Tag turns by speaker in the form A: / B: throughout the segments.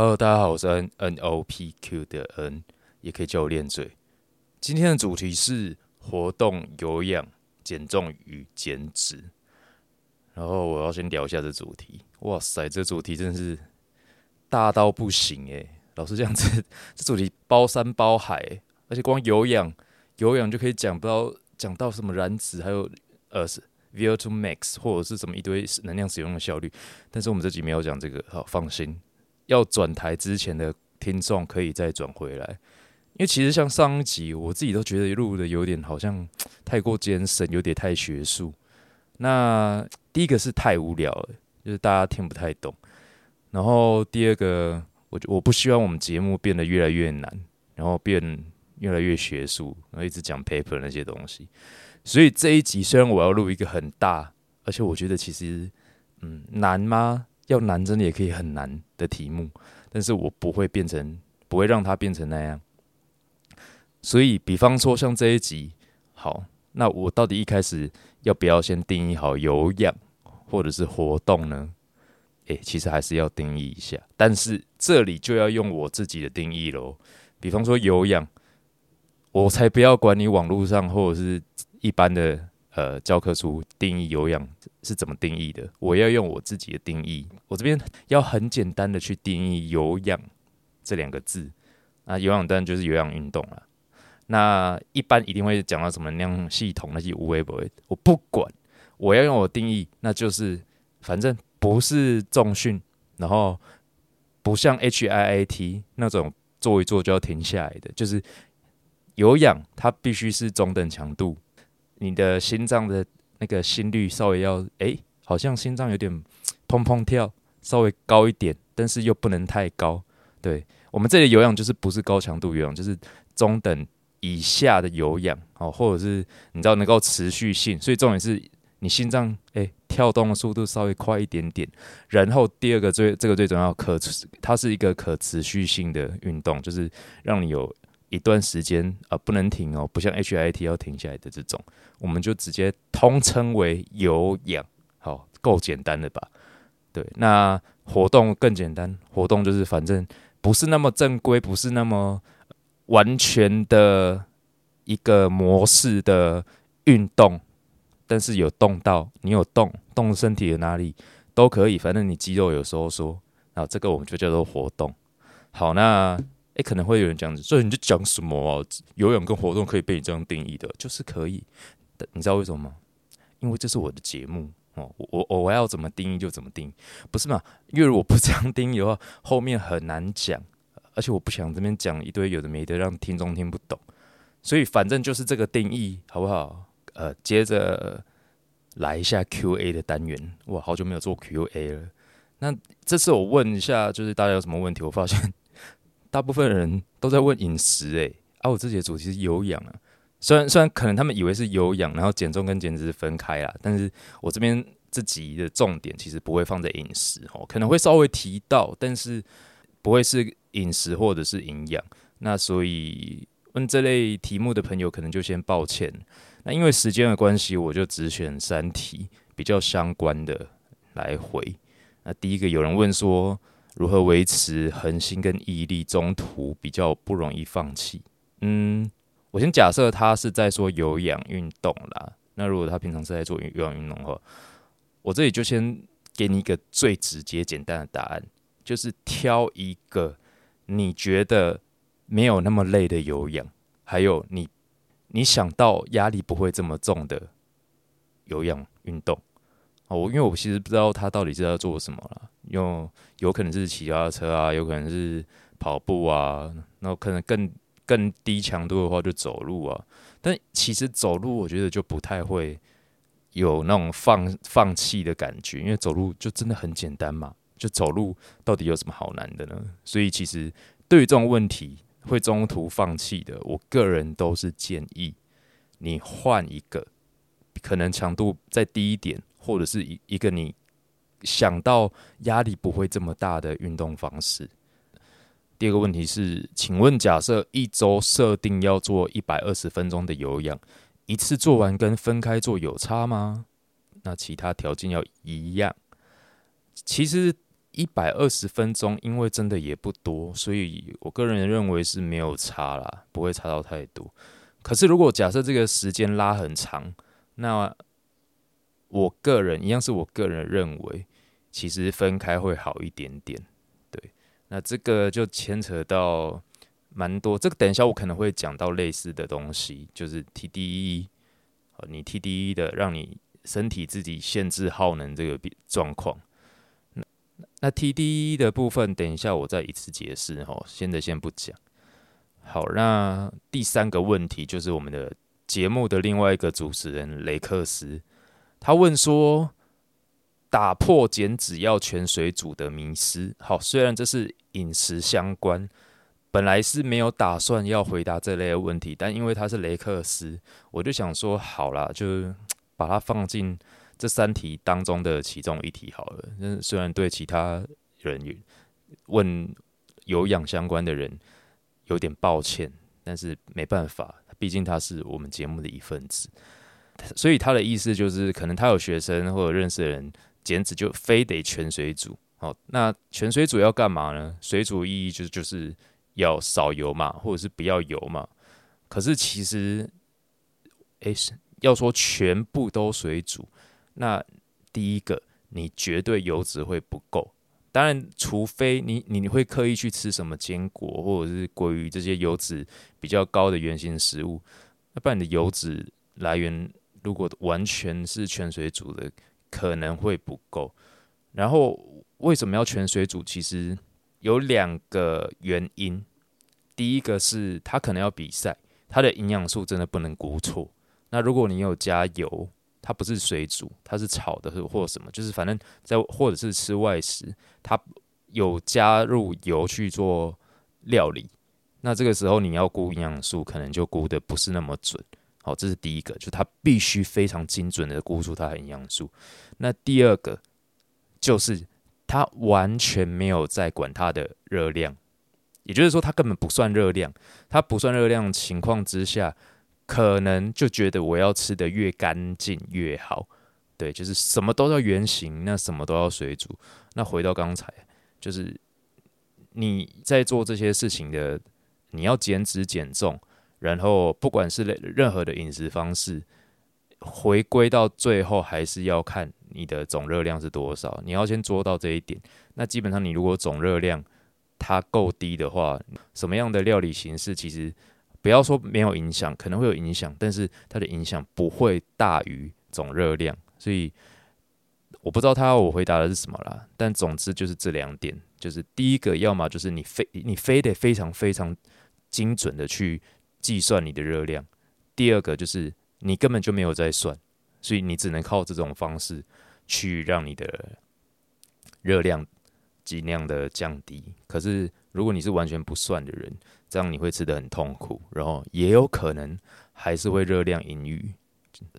A: Hello，大家好，我是 N N O P Q 的 N，也可以叫我练嘴。今天的主题是活动、有氧、减重与减脂。然后我要先聊一下这主题。哇塞，这主题真是大到不行诶、老师这样子，这主题包山包海、而且光有氧，有氧就可以讲不到讲到什么燃脂，还有呃是 VO2 max 或者是什么一堆能量使用的效率。但是我们这集没有讲这个，好放心。要转台之前的听众可以再转回来，因为其实像上一集，我自己都觉得录的有点好像太过艰深，有点太学术。那第一个是太无聊了，就是大家听不太懂。然后第二个，我我不希望我们节目变得越来越难，然后变越来越学术，然后一直讲 paper 那些东西。所以这一集虽然我要录一个很大，而且我觉得其实嗯难吗？要难真的也可以很难的题目，但是我不会变成，不会让它变成那样。所以，比方说像这一集，好，那我到底一开始要不要先定义好有氧或者是活动呢？诶、其实还是要定义一下，但是这里就要用我自己的定义喽。比方说有氧，我才不要管你网络上或者是一般的呃教科书定义有氧是怎么定义的，我要用我自己的定义。我这边要很简单的去定义有氧这两个字啊，有氧当然就是有氧运动了。那一般一定会讲到什么能量系统那些无微不微，我不管，我要用我定义，那就是反正不是重训，然后不像 HIIT 那种做一做就要停下来的，就是有氧，它必须是中等强度，你的心脏的那个心率稍微要，诶，好像心脏有点 砰砰跳，稍微高一点，但是又不能太高。对我们这里有氧就是不是高强度有氧，就是中等以下的有氧哦，或者是你知道能够持续性，所以重点是你心脏诶跳动的速度稍微快一点点。然后第二个最这个最重要，可持它是一个可持续性的运动，就是让你有一段时间啊、不能停哦，不像 HIT 要停下来的这种，我们就直接通称为有氧。好，够简单了吧？对，那活动更简单，活动就是反正不是那么正规，不是那么完全的一个模式的运动，但是有动到，你有动动身体的哪里都可以，反正你肌肉有收缩，然后这个我们就叫做活动。好，那诶、可能会有人讲，所以你就讲什么啊？游泳跟活动可以被你这样定义的，就是可以。你知道为什么吗？因为这是我的节目哦，我我我要怎么定义就怎么定义，不是嘛？因为如果不这样定义的话，后面很难讲，而且我不想这边讲一堆有的没的，让听众听不懂。所以反正就是这个定义，好不好？呃，接着来一下 Q&A 的单元。哇，好久没有做 Q&A 了。那这次我问一下，就是大家有什么问题？我发现大部分人都在问饮食、欸，啊，我自己的主题是有氧啊。虽然虽然可能他们以为是有氧，然后减重跟减脂是分开啦，但是我这边这集的重点其实不会放在饮食哦，可能会稍微提到，但是不会是饮食或者是营养。那所以问这类题目的朋友，可能就先抱歉。那因为时间的关系，我就只选三题比较相关的来回。那第一个有人问说，如何维持恒心跟毅力，中途比较不容易放弃？嗯。我先假设他是在说有氧运动啦，那如果他平常是在做有氧运动的话，我这里就先给你一个最直接简单的答案，就是挑一个你觉得没有那么累的有氧，还有你你想到压力不会这么重的有氧运动。哦，因为我其实不知道他到底是在做什么啦，因为有可能是骑脚踏车啊，有可能是跑步啊，然后可能更。更低强度的话就走路啊，但其实走路我觉得就不太会有那种放放弃的感觉，因为走路就真的很简单嘛，就走路到底有什么好难的呢？所以其实对于这种问题会中途放弃的，我个人都是建议你换一个可能强度再低一点，或者是一一个你想到压力不会这么大的运动方式。第二个问题是，请问假设一周设定要做一百二十分钟的有氧，一次做完跟分开做有差吗？那其他条件要一样。其实一百二十分钟，因为真的也不多，所以我个人认为是没有差啦，不会差到太多。可是如果假设这个时间拉很长，那我个人一样是我个人认为，其实分开会好一点点。对，那这个就牵扯到蛮多，这个等一下我可能会讲到类似的东西，就是 TDE，你 TDE 的让你身体自己限制耗能这个状况。那 TDE 的部分，等一下我再一次解释哈，现在先不讲。好，那第三个问题就是我们的节目的另外一个主持人雷克斯，他问说：打破减脂要全水煮的迷思。好，虽然这是饮食相关，本来是没有打算要回答这类的问题，但因为他是雷克斯，我就想说好啦，就把它放进。这三题当中的其中一题好了，那虽然对其他人问有氧相关的人有点抱歉，但是没办法，毕竟他是我们节目的一份子，所以他的意思就是，可能他有学生或者认识的人减脂就非得全水煮。好，那全水煮要干嘛呢？水煮意义就就是要少油嘛，或者是不要油嘛。可是其实，诶，要说全部都水煮。那第一个，你绝对油脂会不够。当然，除非你你会刻意去吃什么坚果或者是鲑鱼这些油脂比较高的原型食物，那不然你的油脂来源如果完全是全水煮的，可能会不够。然后为什么要全水煮？其实有两个原因。第一个是它可能要比赛，它的营养素真的不能估错。那如果你有加油，它不是水煮，它是炒的，或或什么，就是反正在或者是吃外食，它有加入油去做料理。那这个时候你要估营养素，可能就估的不是那么准。好，这是第一个，就它必须非常精准的估出它的营养素。那第二个就是它完全没有在管它的热量，也就是说它根本不算热量。它不算热量情况之下。可能就觉得我要吃的越干净越好，对，就是什么都要原形，那什么都要水煮。那回到刚才，就是你在做这些事情的，你要减脂减重，然后不管是任何的饮食方式，回归到最后还是要看你的总热量是多少。你要先做到这一点。那基本上你如果总热量它够低的话，什么样的料理形式其实。不要说没有影响，可能会有影响，但是它的影响不会大于总热量，所以我不知道他要我回答的是什么啦。但总之就是这两点，就是第一个，要么就是你非你非得非常非常精准的去计算你的热量；第二个就是你根本就没有在算，所以你只能靠这种方式去让你的热量尽量的降低。可是如果你是完全不算的人，这样你会吃的很痛苦，然后也有可能还是会热量盈余。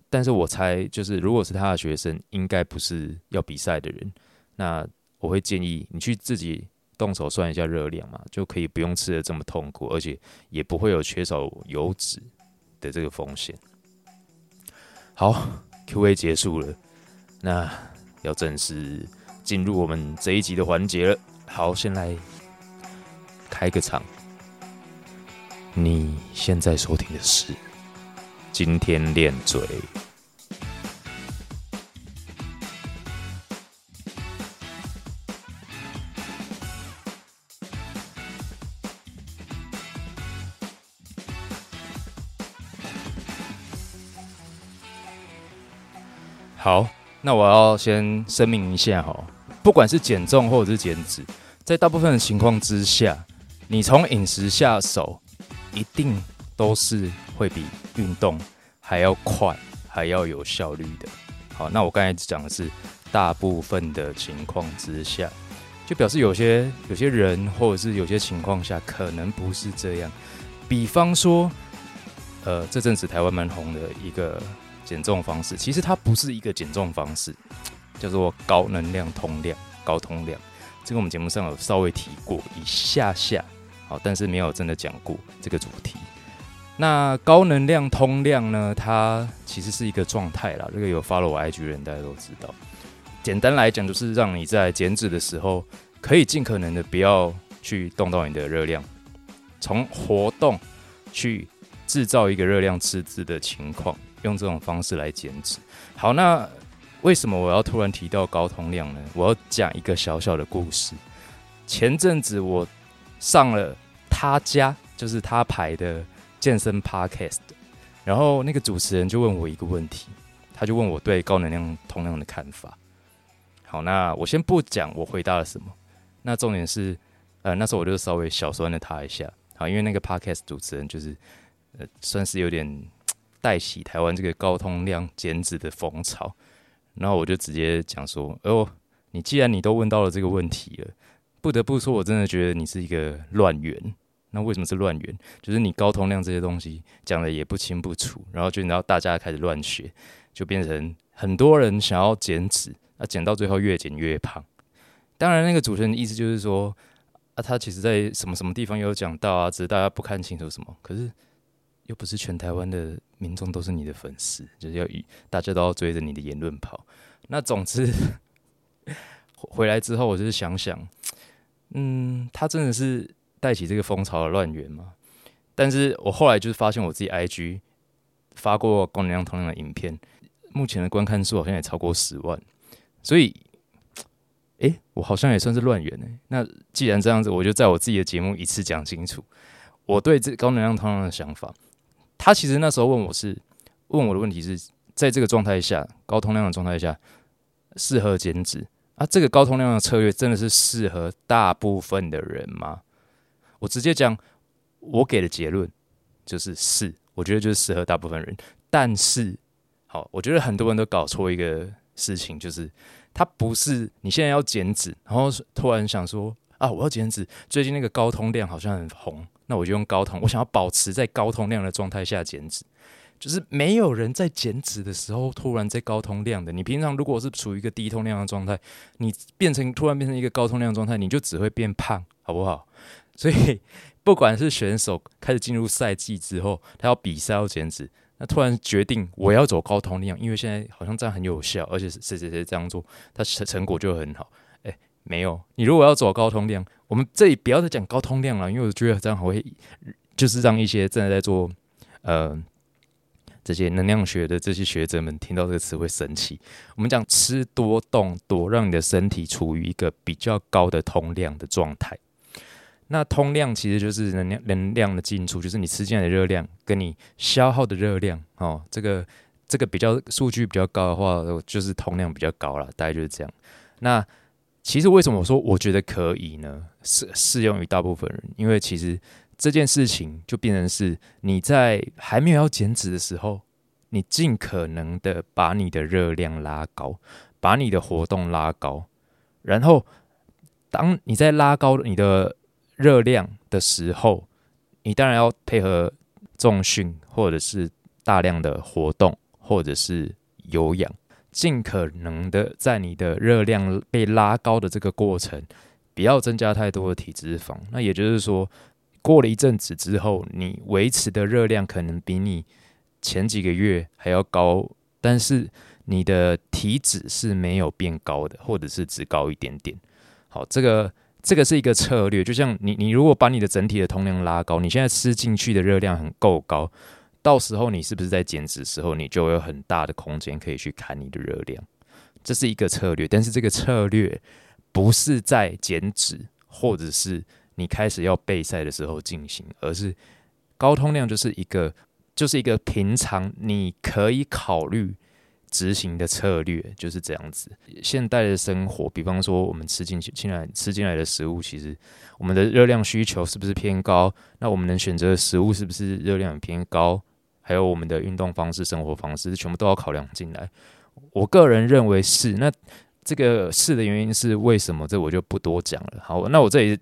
A: 但是我猜，就是如果是他的学生，应该不是要比赛的人，那我会建议你去自己动手算一下热量嘛，就可以不用吃的这么痛苦，而且也不会有缺少油脂的这个风险。好，Q&A 结束了，那要正式进入我们这一集的环节了。好，先来开个场。你现在收听的是《今天练嘴》。好，那我要先声明一下哈，不管是减重或者是减脂，在大部分的情况之下，你从饮食下手。一定都是会比运动还要快，还要有效率的。好，那我刚才讲的是大部分的情况之下，就表示有些有些人或者是有些情况下可能不是这样。比方说，呃，这阵子台湾蛮红的一个减重方式，其实它不是一个减重方式，叫做高能量通量、高通量。这个我们节目上有稍微提过一下下。好，但是没有真的讲过这个主题。那高能量通量呢？它其实是一个状态啦。这个有 follow 我 IG 人，大家都知道。简单来讲，就是让你在减脂的时候可以尽可能的不要去动到你的热量，从活动去制造一个热量赤字的情况，用这种方式来减脂。好，那为什么我要突然提到高通量呢？我要讲一个小小的故事。前阵子我上了他家，就是他排的健身 podcast，然后那个主持人就问我一个问题，他就问我对高能量通量的看法。好，那我先不讲我回答了什么。那重点是，呃，那时候我就稍微小酸了他一下，好，因为那个 podcast 主持人就是，呃，算是有点带起台湾这个高通量减脂的风潮，然后我就直接讲说，哦，你既然你都问到了这个问题了，不得不说，我真的觉得你是一个乱源。那为什么是乱源？就是你高通量这些东西讲的也不清不楚，然后就然后大家开始乱学，就变成很多人想要减脂，那减到最后越减越胖。当然，那个主持人的意思就是说，啊，他其实在什么什么地方有讲到啊，只是大家不看清楚什么。可是又不是全台湾的民众都是你的粉丝，就是要大家都要追着你的言论跑。那总之回来之后，我就是想想，嗯，他真的是带起这个风潮的乱源吗？但是我后来就是发现，我自己 IG 发过高能量同样的影片，目前的观看数好像也超过十万，所以。诶，我好像也算是乱源诶。那既然这样子，我就在我自己的节目一次讲清楚我对这高能量通量的想法。他其实那时候问我是问我的问题是在这个状态下高通量的状态下适合减脂啊？这个高通量的策略真的是适合大部分的人吗？我直接讲，我给的结论就是是，我觉得就是适合大部分人。但是，好，我觉得很多人都搞错一个事情，就是。它不是你现在要减脂，然后突然想说啊，我要减脂。最近那个高通量好像很红，那我就用高通。我想要保持在高通量的状态下减脂，就是没有人在减脂的时候突然在高通量的。你平常如果是处于一个低通量的状态，你变成突然变成一个高通量状态，你就只会变胖，好不好？所以不管是选手开始进入赛季之后，他要比赛要减脂。那突然决定我要走高通量，因为现在好像这样很有效，而且谁谁谁这样做，他成成果就很好。没有，你如果要走高通量，我们这里不要再讲高通量了，因为我觉得这样会就是让一些正在在做呃这些能量学的这些学者们听到这个词会生气。我们讲吃多动多，让你的身体处于一个比较高的通量的状态。那通量其实就是能量能量的进出，就是你吃进来的热量跟你消耗的热量哦。这个这个比较数据比较高的话，就是通量比较高了，大概就是这样。那其实为什么我说我觉得可以呢？适适用于大部分人，因为其实这件事情就变成是你在还没有要减脂的时候，你尽可能的把你的热量拉高，把你的活动拉高，然后当你在拉高你的。热量的时候，你当然要配合重训，或者是大量的活动，或者是有氧，尽可能的在你的热量被拉高的这个过程，不要增加太多的体脂肪。那也就是说，过了一阵子之后，你维持的热量可能比你前几个月还要高，但是你的体脂是没有变高的，或者是只高一点点。好，这个。这个是一个策略，就像你，你如果把你的整体的通量拉高，你现在吃进去的热量很够高，到时候你是不是在减脂时候，你就有很大的空间可以去砍你的热量？这是一个策略，但是这个策略不是在减脂或者是你开始要备赛的时候进行，而是高通量就是一个，就是一个平常你可以考虑。执行的策略就是这样子。现代的生活，比方说我们吃进去、进来吃进来的食物，其实我们的热量需求是不是偏高？那我们能选择的食物是不是热量偏高？还有我们的运动方式、生活方式，全部都要考量进来。我个人认为是。那这个是的原因是为什么？这我就不多讲了。好，那我这里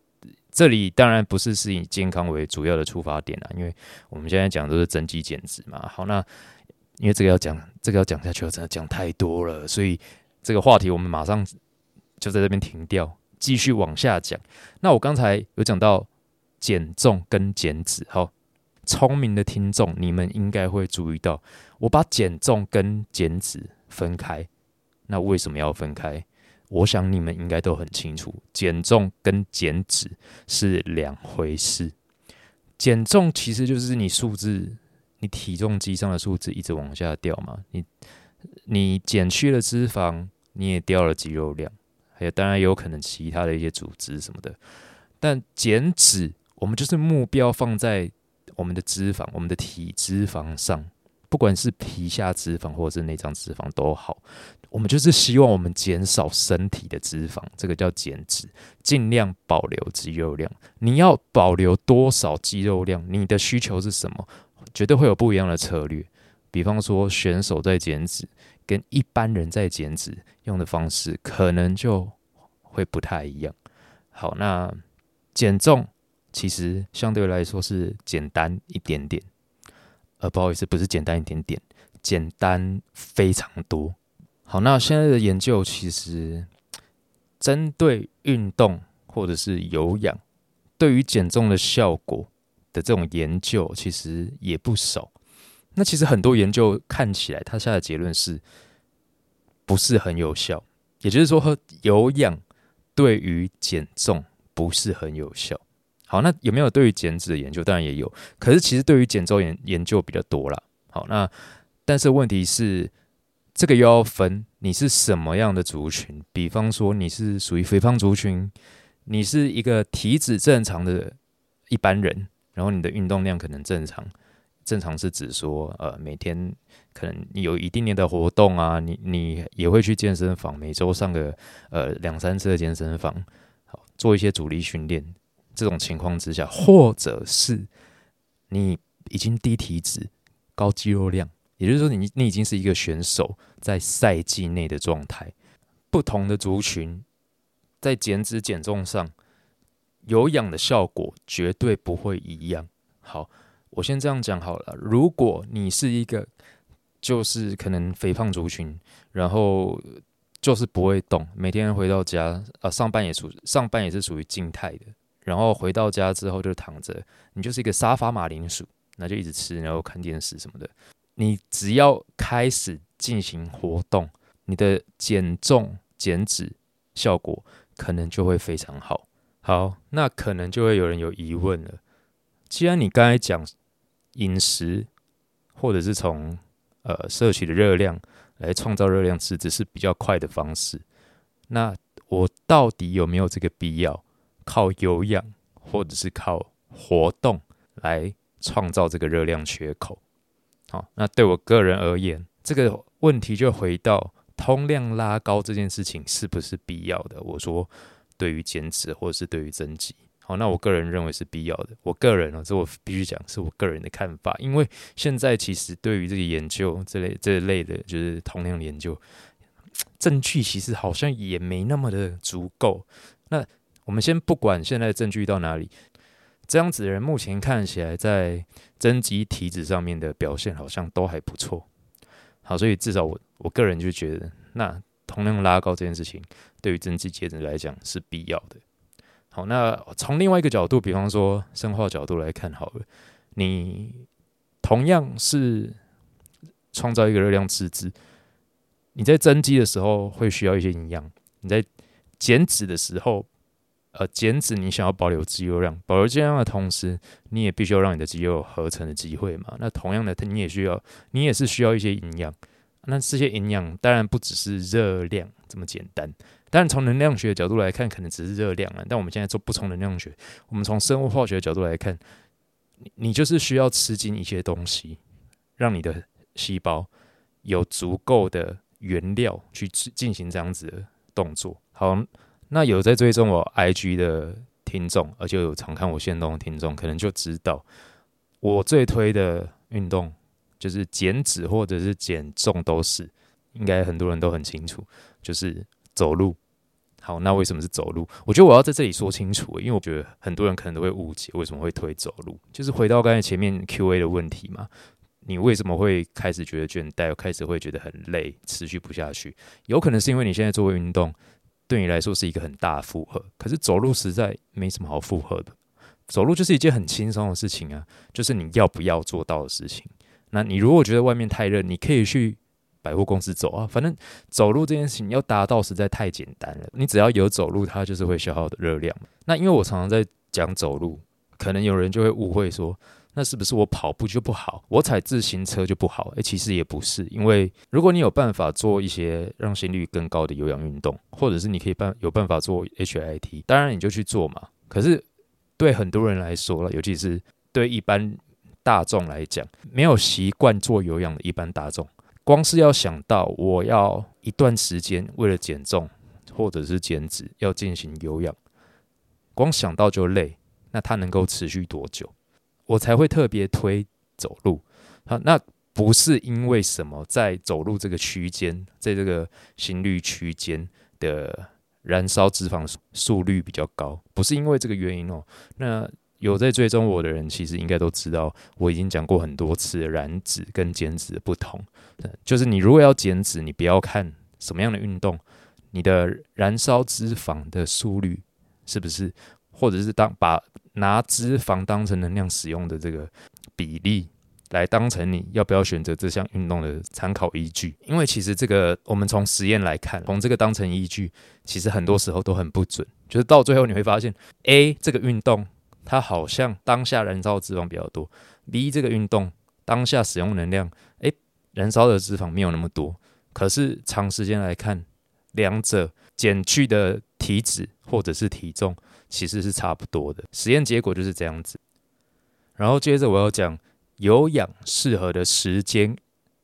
A: 这里当然不是是以健康为主要的出发点啦，因为我们现在讲都是增肌减脂嘛。好，那。因为这个要讲，这个要讲下去了，真的讲太多了，所以这个话题我们马上就在这边停掉，继续往下讲。那我刚才有讲到减重跟减脂，好，聪明的听众，你们应该会注意到，我把减重跟减脂分开。那为什么要分开？我想你们应该都很清楚，减重跟减脂是两回事。减重其实就是你数字，你体重机上的数字一直往下掉嘛。你你减去了脂肪，你也掉了肌肉量，还有当然有可能其他的一些组织什么的。但减脂，我们就是目标放在我们的脂肪、我们的体脂肪上，不管是皮下脂肪或者是内脏脂肪都好。我们就是希望我们减少身体的脂肪，这个叫减脂，尽量保留肌肉量。你要保留多少肌肉量？你的需求是什么？绝对会有不一样的策略。比方说，选手在减脂，跟一般人在减脂用的方式，可能就会不太一样。好，那减重其实相对来说是简单一点点，呃，不好意思，不是简单一点点，简单非常多。好，那现在的研究其实针对运动或者是有氧对于减重的效果的这种研究，其实也不少。那其实很多研究看起来，它下的结论是不是很有效？也就是说，有氧对于减重不是很有效。好，那有没有对于减脂的研究？当然也有，可是其实对于减重研研究比较多啦。好，那但是问题是。这个又要分你是什么样的族群，比方说你是属于肥胖族群，你是一个体脂正常的一般人，然后你的运动量可能正常，正常是指说呃每天可能你有一定的活动啊，你你也会去健身房，每周上个呃两三次的健身房，好做一些阻力训练，这种情况之下，或者是你已经低体脂、高肌肉量。也就是说，你你已经是一个选手在赛季内的状态。不同的族群在减脂减重上有氧的效果绝对不会一样。好，我先这样讲好了。如果你是一个就是可能肥胖族群，然后就是不会动，每天回到家啊上班也属上班也是属于静态的，然后回到家之后就躺着，你就是一个沙发马铃薯，那就一直吃，然后看电视什么的。你只要开始进行活动，你的减重减脂效果可能就会非常好。好，那可能就会有人有疑问了。既然你刚才讲饮食，或者是从呃摄取的热量来创造热量值，只是比较快的方式，那我到底有没有这个必要靠有氧或者是靠活动来创造这个热量缺口？好，那对我个人而言，这个问题就回到通量拉高这件事情是不是必要的？我说，对于减脂或者是对于增肌，好，那我个人认为是必要的。我个人呢，这我必须讲是我个人的看法，因为现在其实对于这个研究这类这类的，就是通量研究，证据其实好像也没那么的足够。那我们先不管现在证据到哪里。这样子的人目前看起来在增肌体脂上面的表现好像都还不错，好，所以至少我我个人就觉得，那同样拉高这件事情对于增肌减脂来讲是必要的。好，那从另外一个角度，比方说生化角度来看，好了，你同样是创造一个热量赤字，你在增肌的时候会需要一些营养，你在减脂的时候。呃，减脂你想要保留肌肉量，保留肌肉量的同时，你也必须要让你的肌肉合成的机会嘛。那同样的，你也需要，你也是需要一些营养。那这些营养当然不只是热量这么简单。当然，从能量学的角度来看，可能只是热量啊。但我们现在做不从能量学，我们从生物化学的角度来看，你你就是需要吃进一些东西，让你的细胞有足够的原料去进行这样子的动作。好。那有在追踪我 IG 的听众，而且有常看我线动的听众，可能就知道我最推的运动就是减脂或者是减重都是，应该很多人都很清楚，就是走路。好，那为什么是走路？我觉得我要在这里说清楚，因为我觉得很多人可能都会误解为什么会推走路。就是回到刚才前面 Q&A 的问题嘛，你为什么会开始觉得倦怠，开始会觉得很累，持续不下去？有可能是因为你现在做运动。对你来说是一个很大的负荷，可是走路实在没什么好负荷的。走路就是一件很轻松的事情啊，就是你要不要做到的事情。那你如果觉得外面太热，你可以去百货公司走啊。反正走路这件事情要达到实在太简单了，你只要有走路，它就是会消耗的热量。那因为我常常在讲走路，可能有人就会误会说，那是不是我跑步就不好，我踩自行车就不好？诶，其实也不是，因为如果你有办法做一些让心率更高的有氧运动，或者是你可以办有办法做 HIT，当然你就去做嘛。可是对很多人来说了，尤其是对一般。大众来讲，没有习惯做有氧的一般大众，光是要想到我要一段时间为了减重或者是减脂要进行有氧，光想到就累。那它能够持续多久？我才会特别推走路。好，那不是因为什么在走路这个区间，在这个心率区间的燃烧脂肪速率比较高，不是因为这个原因哦。那有在追踪我的人，其实应该都知道，我已经讲过很多次燃脂跟减脂的不同。就是你如果要减脂，你不要看什么样的运动，你的燃烧脂肪的速率是不是，或者是当把拿脂肪当成能量使用的这个比例，来当成你要不要选择这项运动的参考依据。因为其实这个我们从实验来看，从这个当成依据，其实很多时候都很不准。就是到最后你会发现，A 这个运动。它好像当下燃烧脂肪比较多，B 这个运动当下使用能量，诶，燃烧的脂肪没有那么多。可是长时间来看，两者减去的体脂或者是体重其实是差不多的。实验结果就是这样子。然后接着我要讲有氧适合的时间，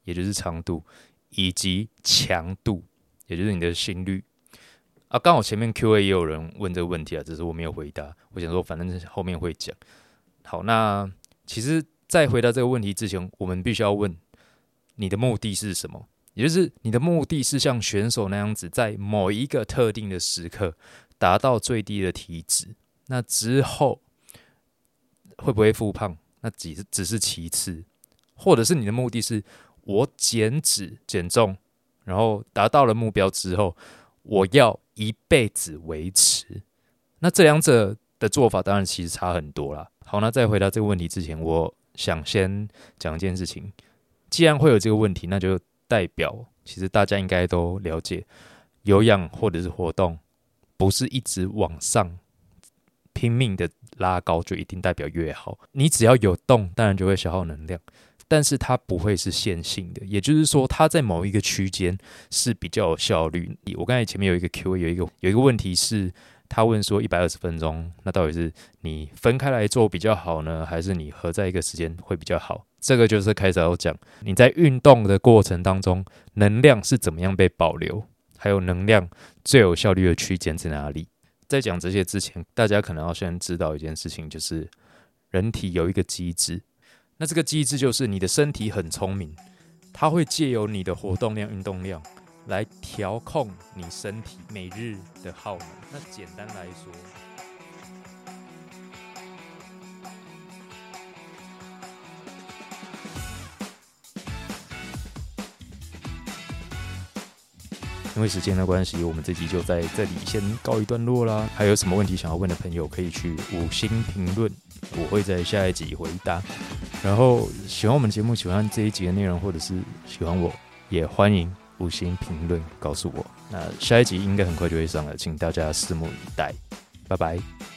A: 也就是长度以及强度，也就是你的心率。啊，刚好前面 Q A 也有人问这个问题啊，只是我没有回答。我想说，反正后面会讲。好，那其实，在回答这个问题之前，我们必须要问你的目的是什么？也就是你的目的是像选手那样子，在某一个特定的时刻达到最低的体脂，那之后会不会复胖？那只只是其次，或者是你的目的是我减脂减重，然后达到了目标之后，我要。一辈子维持，那这两者的做法当然其实差很多啦。好，那在回答这个问题之前，我想先讲一件事情。既然会有这个问题，那就代表其实大家应该都了解，有氧或者是活动，不是一直往上拼命的拉高就一定代表越好。你只要有动，当然就会消耗能量。但是它不会是线性的，也就是说，它在某一个区间是比较有效率。我刚才前面有一个 Q，有一个有一个问题是，他问说一百二十分钟，那到底是你分开来做比较好呢，还是你合在一个时间会比较好？这个就是开始要讲你在运动的过程当中，能量是怎么样被保留，还有能量最有效率的区间在哪里。在讲这些之前，大家可能要先知道一件事情，就是人体有一个机制。那这个机制就是你的身体很聪明，它会借由你的活动量、运动量来调控你身体每日的耗能。那简单来说，因为时间的关系，我们这集就在这里先告一段落啦。还有什么问题想要问的朋友，可以去五星评论，我会在下一集回答。然后喜欢我们节目，喜欢这一集的内容，或者是喜欢我，也欢迎五星评论告诉我。那下一集应该很快就会上了，请大家拭目以待。拜拜。